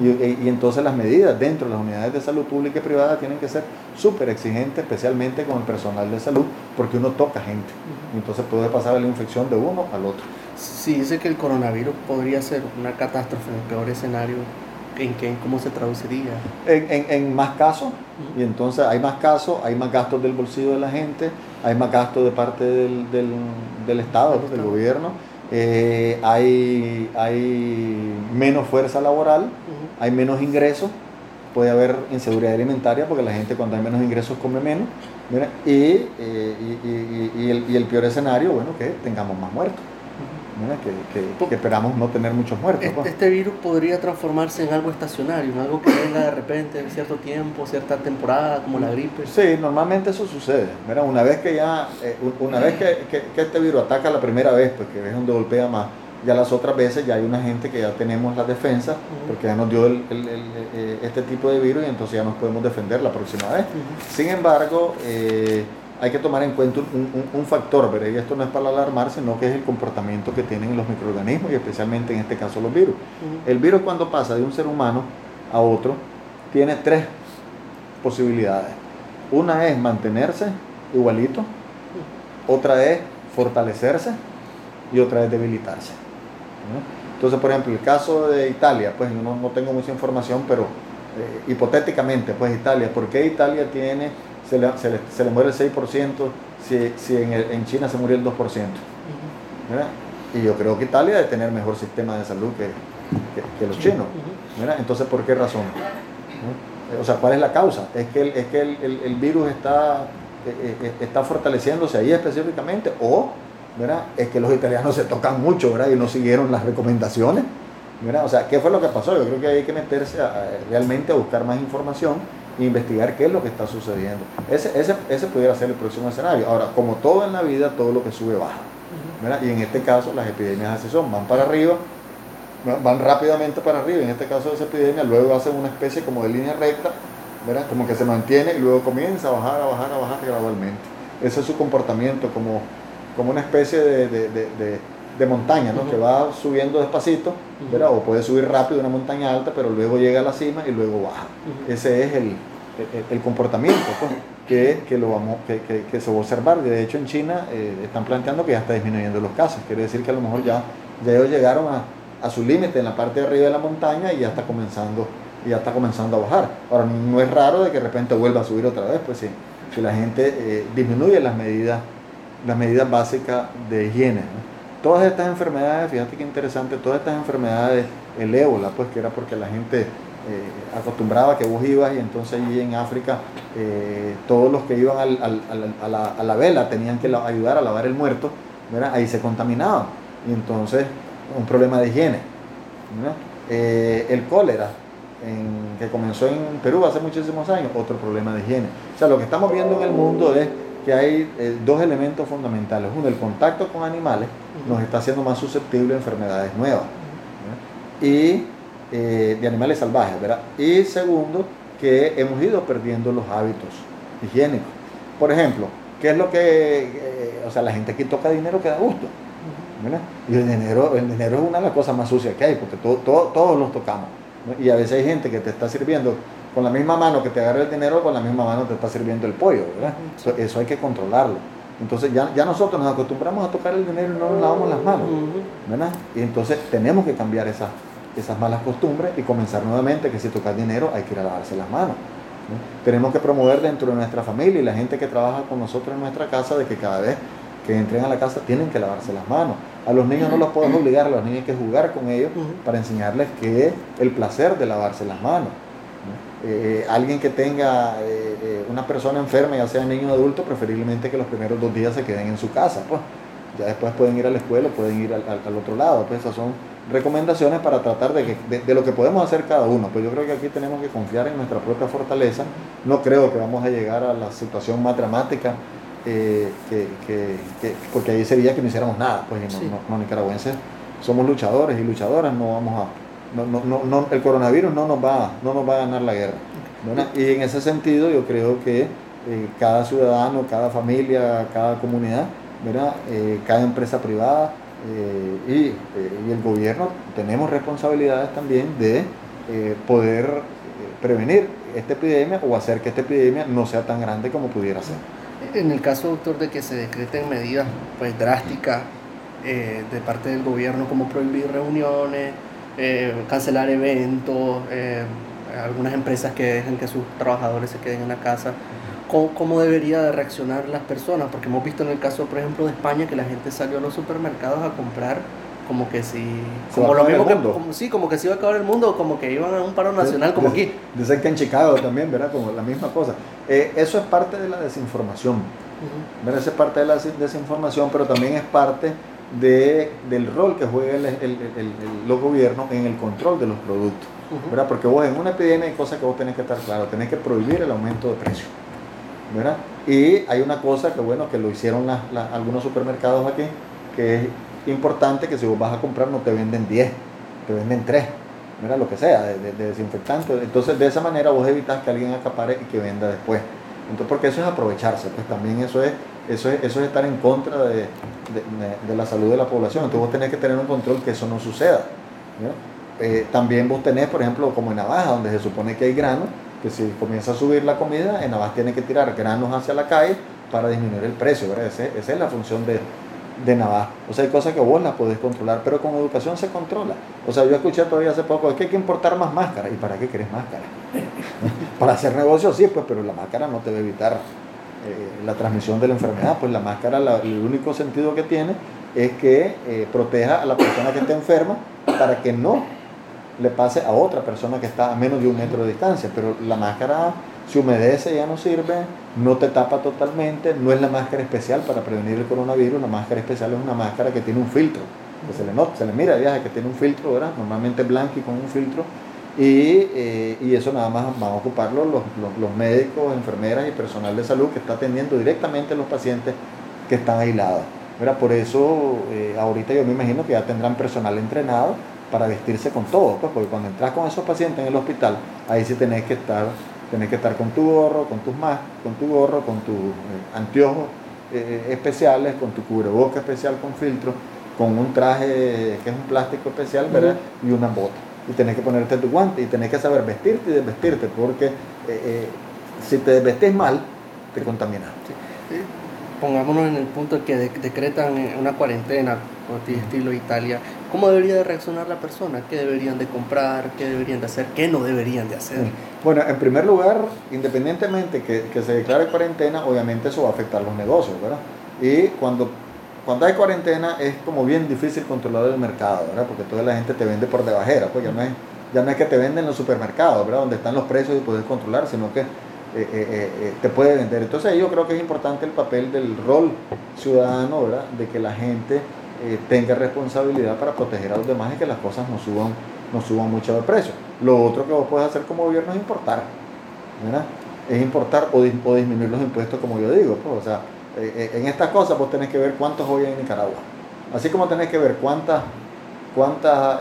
y, y, entonces las medidas dentro de las unidades de salud pública y privada tienen que ser súper exigentes, especialmente con el personal de salud, porque uno toca gente. Y entonces puede pasar la infección de uno al otro. Sí, dice que el coronavirus podría ser una catástrofe en el peor escenario ¿En qué? ¿Cómo se traduciría? En, en, en más casos, y entonces hay más casos, hay más gastos del bolsillo de la gente, hay más gastos de parte del, del, del Estado, del gobierno, eh, hay, hay menos fuerza laboral, hay menos ingresos, puede haber inseguridad alimentaria porque la gente cuando hay menos ingresos come menos, y, eh, y, y, y, el, y el peor escenario, bueno, que tengamos más muertos que, esperamos no tener muchos muertos. Este, pues. este, virus podría transformarse en algo estacionario, en algo que venga de repente en cierto tiempo, cierta temporada, como la gripe. Sí, normalmente eso sucede. Mira, una vez que ya, eh, una vez que, que, este virus ataca la primera vez, pues que es donde golpea más, Ya las otras veces ya hay una gente que ya tenemos la defensa, porque ya nos dio el, el, eh, este tipo de virus y entonces ya nos podemos defender la próxima vez. Sin embargo, eh, hay que tomar en cuenta un, un, factor, ¿verdad? y esto no es para alarmar, sino que es el comportamiento que tienen los microorganismos y especialmente en este caso los virus. El virus cuando pasa de un ser humano a otro tiene tres posibilidades. Una es mantenerse igualito, otra es fortalecerse y otra es debilitarse. Entonces, por ejemplo, el caso de Italia, pues no, no tengo mucha información, pero eh, hipotéticamente, pues Italia, ¿por qué Italia tiene, se le, se le, se le muere el 6% si, si en, en, China se murió el 2%? Y yo creo que Italia debe tener mejor sistema de salud que, que, los chinos. Entonces, ¿por qué razón? O sea, ¿cuál es la causa? ¿Es que el, es que el, el, el virus está, eh, eh, está fortaleciéndose ahí específicamente o ¿verdad? es que los italianos se tocan mucho ¿verdad? y no siguieron las recomendaciones. ¿verdad? O sea, ¿qué fue lo que pasó? Yo creo que hay que meterse realmente a buscar más información e investigar qué es lo que está sucediendo. Ese, ese, ese pudiera ser el próximo escenario. Ahora, como todo en la vida, todo lo que sube baja. ¿verdad? Y en este caso las epidemias así son, van para arriba, van rápidamente para arriba. En este caso de esa epidemia, luego hacen una especie como de línea recta, ¿verdad? como que se mantiene y luego comienza a bajar, a bajar, a bajar gradualmente. Ese es su comportamiento como como una especie de, montaña, ¿no? que va subiendo despacito, o puede subir rápido una montaña alta, pero luego llega a la cima y luego baja. Ese es el, comportamiento pues, que, lo vamos, que, se va a observar. De hecho, en China eh, están planteando que ya está disminuyendo los casos. Quiere decir que a lo mejor ya, ya ellos llegaron a, su límite en la parte de arriba de la montaña y ya está comenzando y ya está comenzando a bajar. Ahora, no es raro de que de repente vuelva a subir otra vez, pues sí, si la gente eh, disminuye las medidas las medidas básicas de higiene. Todas estas enfermedades, fíjate qué interesante, todas estas enfermedades, el ébola, pues que era porque la gente eh, acostumbraba que vos ibas y entonces allí en África eh, todos los que iban a, la, vela tenían que ayudar a lavar el muerto, ahí se contaminaban y entonces un problema de higiene. Eh, el cólera, que comenzó en Perú hace muchísimos años, otro problema de higiene. O sea, lo que estamos viendo en el mundo es que hay eh, dos elementos fundamentales. Uno, el contacto con animales nos está haciendo más susceptibles a enfermedades nuevas y eh, de animales salvajes, ¿verdad? Y segundo, que hemos ido perdiendo los hábitos higiénicos. Por ejemplo, ¿qué es lo que, eh, o sea, la gente que toca dinero que da gusto? Y el dinero, el dinero es una de las cosas más sucias que hay, porque todos los tocamos. Y a veces hay gente que te está sirviendo con la misma mano que te agarra el dinero, con la misma mano te está sirviendo el pollo, ¿verdad? Eso, hay que controlarlo. Entonces ya, ya nosotros nos acostumbramos a tocar el dinero y no nos lavamos las manos, ¿verdad? Y entonces tenemos que cambiar esas, esas malas costumbres y comenzar nuevamente que si tocas dinero hay que ir a lavarse las manos. Tenemos que promover dentro de nuestra familia y la gente que trabaja con nosotros en nuestra casa de que cada vez que entren a la casa tienen que lavarse las manos. A los niños no los podemos obligar, a los niños hay que jugar con ellos para enseñarles que es el placer de lavarse las manos. Eh, alguien que tenga eh, eh, una persona enferma, ya sea niño o adulto, preferiblemente que los primeros dos días se queden en su casa. Pues. Ya después pueden ir a la escuela, pueden ir al, otro lado. Pues esas son recomendaciones para tratar de, que, de, lo que podemos hacer cada uno. Pues yo creo que aquí tenemos que confiar en nuestra propia fortaleza. No creo que vamos a llegar a la situación más dramática, que, porque ahí sería que no hiciéramos nada. Pues no, nicaragüenses somos luchadores y luchadoras, no vamos a no, no, no, el coronavirus no nos, va, no nos va a ganar la guerra. Y en ese sentido yo creo que eh, cada ciudadano, cada familia, cada comunidad, eh, cada empresa privada eh, y, el gobierno tenemos responsabilidades también de poder prevenir esta epidemia o hacer que esta epidemia no sea tan grande como pudiera ser. En el caso, doctor, de que se decreten medidas pues, drásticas de parte del gobierno como prohibir reuniones, eh, cancelar eventos, eh, algunas empresas que dejan que sus trabajadores se queden en la casa. ¿Cómo, ¿Cómo, debería de reaccionar las personas? Porque hemos visto en el caso, por ejemplo, de España, que la gente salió a los supermercados a comprar como que si como lo mismo que como, sí como que se iba a acabar el mundo como que iban a un paro nacional como aquí. dicen que en Chicago también verdad como la misma cosa. Eh, eso es parte de la desinformación. Uh es parte de la desinformación pero también es parte de, del rol que juegan los gobiernos en el control de los productos. ¿verdad? Porque vos en una epidemia hay cosas que vos tenés que estar claro, tenés que prohibir el aumento de precio. ¿verdad? Y hay una cosa que bueno, que lo hicieron algunos supermercados aquí, que es importante que si vos vas a comprar no te venden 10, te venden 3, mira lo que sea, de, de, desinfectante. Entonces de esa manera vos evitas que alguien acapare y que venda después. Entonces, porque eso es aprovecharse, pues también eso es, eso es, eso es estar en contra de, de, la salud de la población. Entonces vos tenés que tener un control que eso no suceda. Eh, también vos tenés, por ejemplo, como en Navaja, donde se supone que hay grano, que si comienza a subir la comida, en Navaja tiene que tirar granos hacia la calle para disminuir el precio. esa es la función de, de Navaja. O sea, hay cosas que vos las podés controlar, pero con educación se controla. O sea, yo escuché todavía hace poco, es que hay que importar más máscaras. ¿Y para qué querés máscara? para hacer negocios sí, pues, pero la máscara no te va a evitar eh, la transmisión de la enfermedad. Pues la máscara, el único sentido que tiene es que eh, proteja a la persona que está enferma para que no le pase a otra persona que está a menos de un metro de distancia. Pero la máscara se humedece, ya no sirve, no te tapa totalmente, no es la máscara especial para prevenir el coronavirus, la máscara especial es una máscara que tiene un filtro, que se le nota, se le mira viaje que tiene un filtro, ¿verdad? Normalmente blanco y con un filtro, y, eh, y eso nada más van a ocuparlo los, los, médicos, enfermeras y personal de salud que está atendiendo directamente a los pacientes que están aislados. ¿verdad? Por eso eh, ahorita yo me imagino que ya tendrán personal entrenado para vestirse con todo, pues, porque cuando entras con esos pacientes en el hospital, ahí sí tenés que estar Tienes que estar con tu gorro, con tus más, con tu gorro, con tus eh, anteojos especiales, con tu cubreboca especial con filtro, con un traje que es un plástico especial, ¿verdad? Y una bota. Y tenés que ponerte tu guante y tenés que saber vestirte y desvestirte, porque eh, si te desvestís mal, te contaminas. Pongámonos en el punto que decretan una cuarentena, estilo Italia, ¿Cómo debería de reaccionar la persona? ¿Qué deberían de comprar? ¿Qué deberían de hacer? ¿Qué no deberían de hacer? Bueno, en primer lugar, independientemente que, que se declare cuarentena, obviamente eso va a afectar los negocios, ¿verdad? Y cuando, cuando hay cuarentena es como bien difícil controlar el mercado, ¿verdad? Porque toda la gente te vende por debajera, pues ya no es, ya no es que te venden en los supermercados, ¿verdad? Donde están los precios y puedes controlar, sino que eh, eh, eh, te puede vender. Entonces yo creo que es importante el papel del rol ciudadano, ¿verdad? De que la gente tenga responsabilidad para proteger a los demás y que las cosas no suban, no suban mucho de precio. Lo otro que vos puedes hacer como gobierno es importar, ¿verdad? Es importar o, disminuir los impuestos, como yo digo. Pues, o sea, eh, eh, en estas cosas vos tenés que ver cuántos hoy en Nicaragua. Así como tenés que ver cuántas, cuántas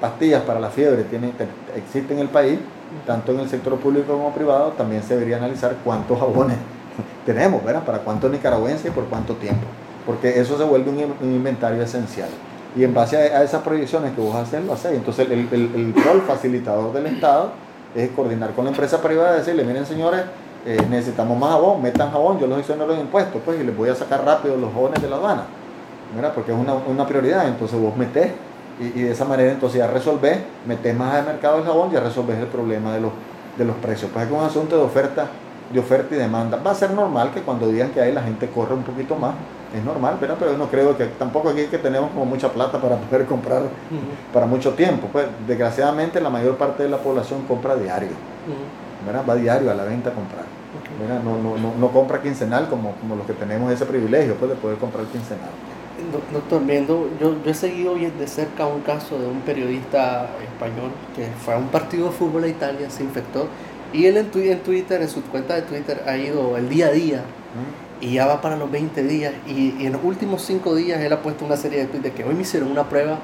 pastillas para la fiebre tiene, existen en el país, tanto en el sector público como privado, también se debería analizar cuántos jabones tenemos, ¿verdad? Para cuántos nicaragüenses y por cuánto tiempo porque eso se vuelve un, inventario esencial. Y en base a, esas proyecciones que vos haces, lo haces. Entonces, el, rol facilitador del Estado es coordinar con la empresa privada y decirle, miren señores, eh, necesitamos más jabón, metan jabón, yo los exonero los impuestos, pues, y les voy a sacar rápido los jóvenes de la aduana, ¿verdad? porque es una, una prioridad, entonces vos metés, y, y, de esa manera entonces ya resolvés, metés más al mercado el jabón, ya resolvés el problema de los, de los precios, pues es un asunto de oferta, de oferta y demanda. Va a ser normal que cuando digan que hay la gente corre un poquito más, es normal, pero yo no creo que tampoco aquí que tenemos como mucha plata para poder comprar para mucho tiempo. Pues desgraciadamente la mayor parte de la población compra diario, va diario a la venta a comprar. No, no, no, no, compra quincenal como, como los que tenemos ese privilegio pues, de poder comprar quincenal. Doctor, viendo, yo, yo he seguido de cerca un caso de un periodista español que fue a un partido de fútbol a Italia, se infectó y él en, en Twitter, en su cuenta de Twitter, ha ido el día a día y ya va para los 20 días y, en los últimos 5 días él ha puesto una serie de tweets de que hoy me hicieron una prueba,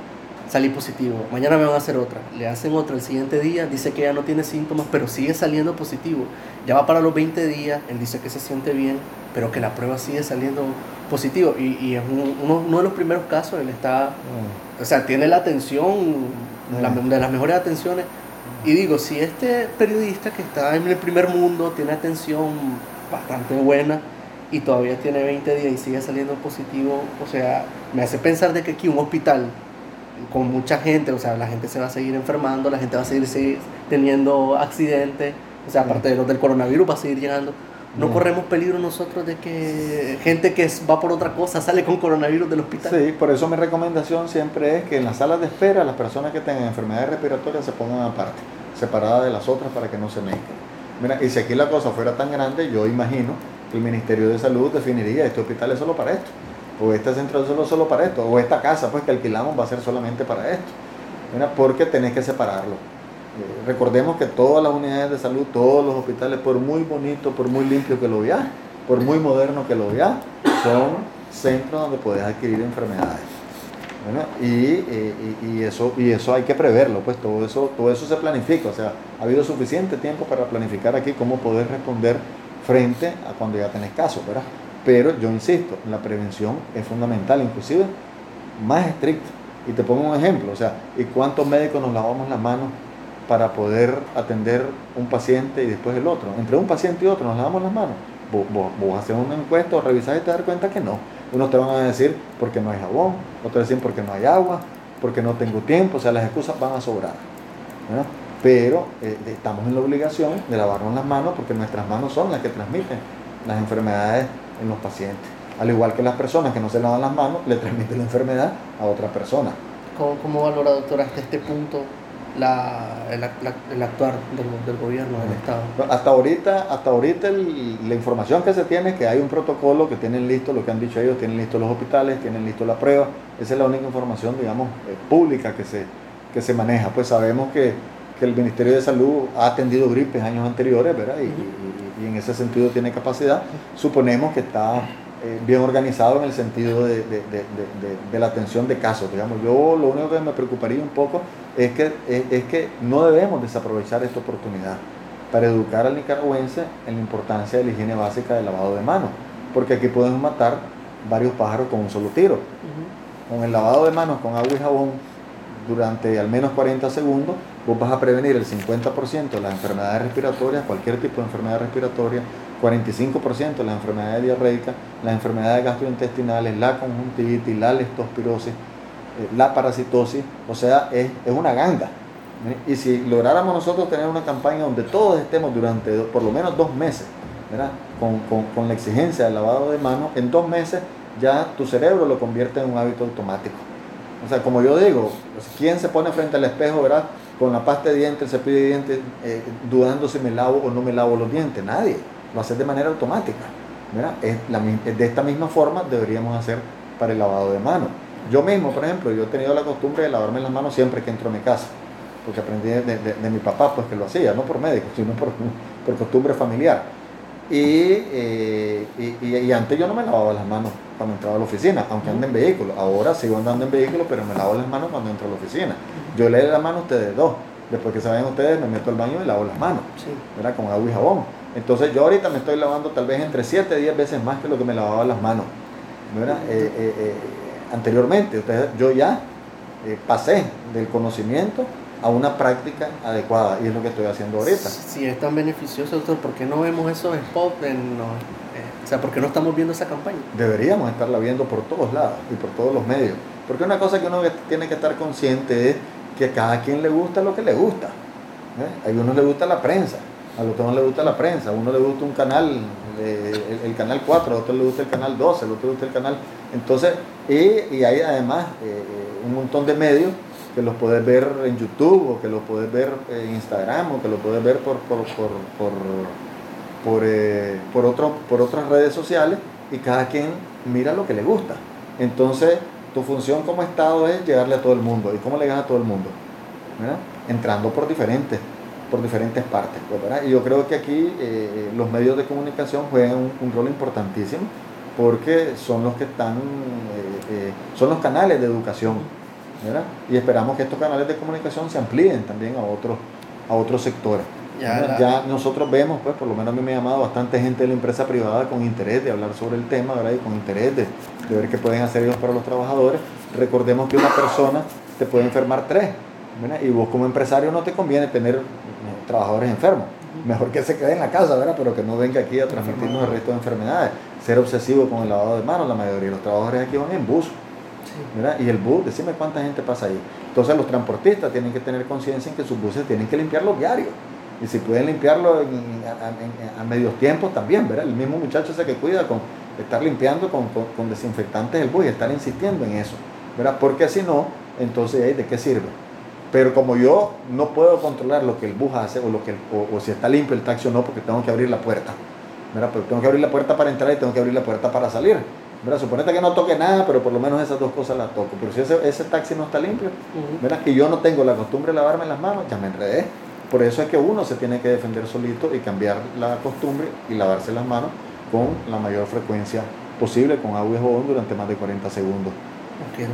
salí positivo, mañana me van a hacer otra, le hacen otra el siguiente día, dice que ya no tiene síntomas, pero sigue saliendo positivo, ya va para los 20 días, él dice que se siente bien, pero que la prueba sigue saliendo positivo. Y, y es uno, uno, de los primeros casos, él está, mm. o sea, tiene la atención, mm. de las mejores atenciones. Y digo, si este periodista que está en el primer mundo tiene atención bastante buena, y todavía tiene 20 días y sigue saliendo positivo, o sea, me hace pensar de que aquí un hospital con mucha gente, o sea, la gente se va a seguir enfermando, la gente va a seguir, teniendo accidentes, o sea, aparte de los del coronavirus va a seguir llegando. No, corremos peligro nosotros de que gente que va por otra cosa sale con coronavirus del hospital. Sí, por eso mi recomendación siempre es que en las salas de espera las personas que tengan enfermedades respiratorias se pongan aparte, separadas de las otras para que no se mezclen. Mira, y si aquí la cosa fuera tan grande, yo imagino el Ministerio de Salud definiría este hospital es solo para esto, o este centro solo, solo para esto, o esta casa pues que alquilamos va a ser solamente para esto, porque tenés que separarlo. Eh, recordemos que todas las unidades de salud, todos los hospitales, por muy bonito, por muy limpio que lo veas, por muy moderno que lo veas, son centros donde puedes adquirir enfermedades. Y, eso, y eso hay que preverlo, pues todo eso, todo eso se planifica, o sea, ha habido suficiente tiempo para planificar aquí cómo poder responder frente a cuando ya tenés caso, ¿verdad? Pero yo insisto, la prevención es fundamental, inclusive más estricta. Y te pongo un ejemplo, o sea, ¿y cuántos médicos nos lavamos las manos para poder atender un paciente y después el otro? Entre un paciente y otro nos lavamos las manos. Vos, vos, haces una encuesta o revisás y te das cuenta que no. Unos te van a decir porque no hay jabón, otros dicen porque no hay agua, porque no tengo tiempo, o sea, las excusas van a sobrar. Pero eh, estamos en la obligación de lavarnos las manos porque nuestras manos son las que transmiten las enfermedades en los pacientes. Al igual que las personas que no se lavan las manos, le transmiten la enfermedad a otra persona. ¿Cómo, cómo valora, doctora, hasta este punto la, el, actuar del, gobierno, del Estado? Hasta ahorita, hasta ahorita la información que se tiene es que hay un protocolo que tienen listo lo que han dicho ellos, tienen listo los hospitales, tienen listo la prueba. Esa es la única información, digamos, eh, pública que se, que se maneja. Pues sabemos que, que, el Ministerio de Salud ha atendido gripes años anteriores, ¿verdad? y ese sentido tiene capacidad. Suponemos que está eh, bien organizado en el sentido de, de, de, de, la atención de casos. Digamos, yo lo único que me preocuparía un poco es que, es, que no debemos desaprovechar esta oportunidad para educar al nicaragüense en la importancia de la higiene básica del lavado de manos, porque aquí podemos matar varios pájaros con un solo tiro. Con el lavado de manos con agua y jabón durante al menos 40 segundos, vos vas a prevenir el 50% de las enfermedades respiratorias, cualquier tipo de enfermedad respiratoria, 45% de las enfermedades diarreicas, las enfermedades gastrointestinales, la conjuntivitis, la leptospirosis, eh, la parasitosis, o sea, es, una ganga. Y si lográramos nosotros tener una campaña donde todos estemos durante por lo menos dos meses, Con, la exigencia del lavado de manos, en dos meses ya tu cerebro lo convierte en un hábito automático. O sea, como yo digo, ¿quién se pone frente al espejo, verdad? Con la pasta de dientes, el cepillo de dientes, eh, dudando si me lavo o no me lavo los dientes? Nadie lo haces de manera automática. De esta misma forma deberíamos hacer para el lavado de manos. Yo mismo, por ejemplo, yo he tenido la costumbre de lavarme las manos siempre que entro a mi casa, porque aprendí de, mi papá pues que lo hacía, no por médico, sino por, por costumbre familiar. Eh, y, y, antes yo no me lavaba las manos cuando entraba a la oficina, aunque ande en vehículo. Ahora sigo andando en vehículo, pero me lavo las manos cuando entro a la oficina. Yo le la mano a ustedes dos. Después que saben ustedes, me meto al baño y lavo las manos. Sí. Era con agua y jabón. Entonces yo ahorita me estoy lavando tal vez entre 7 y 10 veces más que lo que me lavaba las manos. Eh, eh, eh, anteriormente, yo ya pasé del conocimiento a una práctica adecuada y es lo que estoy haciendo ahorita. Si es tan beneficioso, doctor, ¿por qué no vemos esos spots? En, o sea, ¿por qué no estamos viendo esa campaña? Deberíamos estarla viendo por todos lados y por todos los medios. Porque una cosa que uno tiene que estar consciente es que a cada quien le gusta lo que le gusta. A uno le gusta la prensa, a los no le gusta la prensa, a uno le gusta un canal, el, canal 4, a otro le gusta el canal 12, a otro le gusta el canal. Entonces, y, hay además eh, eh, un montón de medios que los puedes ver en YouTube o que los puedes ver en Instagram o que los puedes ver por, por, por, por, eh, otro, por otras redes sociales y cada quien mira lo que le gusta. Entonces, tu función como Estado es llegarle a todo el mundo. ¿Y cómo le llegas a todo el mundo? Entrando por diferentes por diferentes partes. Pues, y yo creo que aquí eh, los medios de comunicación juegan un, rol importantísimo porque son los que están, eh, eh, son los canales de educación. Y esperamos que estos canales de comunicación se amplíen también a otros, a otros sectores. Ya, nosotros vemos, pues por lo menos a mí me ha llamado bastante gente de la empresa privada con interés de hablar sobre el tema, ¿verdad? y con interés de, de ver qué pueden hacer ellos para los trabajadores. Recordemos que una persona te puede enfermar tres, y vos como empresario no te conviene tener trabajadores enfermos. Mejor que se quede en la casa, ¿verdad? Pero que no venga aquí a transmitirnos el resto de enfermedades. Ser obsesivo con el lavado de manos, la mayoría de los trabajadores aquí van en bus. Y el bus, decime cuánta gente pasa ahí. Entonces los transportistas tienen que tener conciencia en que sus buses tienen que limpiarlo diario. Y si pueden limpiarlo a, medios tiempos también, ¿verdad? El mismo muchacho ese que cuida con estar limpiando con, desinfectantes el bus y estar insistiendo en eso, ¿verdad? Porque si no, entonces, ¿de qué sirve? Pero como yo no puedo controlar lo que el bus hace o, lo que o, si está limpio el taxi o no, porque tengo que abrir la puerta. Mira, pero tengo que abrir la puerta para entrar y tengo que abrir la puerta para salir. Mira, suponete que no toque nada, pero por lo menos esas dos cosas las toco. Pero si ese, ese taxi no está limpio, mira, que yo no tengo la costumbre de lavarme las manos, ya me enredé. Por eso es que uno se tiene que defender solito y cambiar la costumbre y lavarse las manos con la mayor frecuencia posible con agua y jabón durante más de 40 segundos. Okay.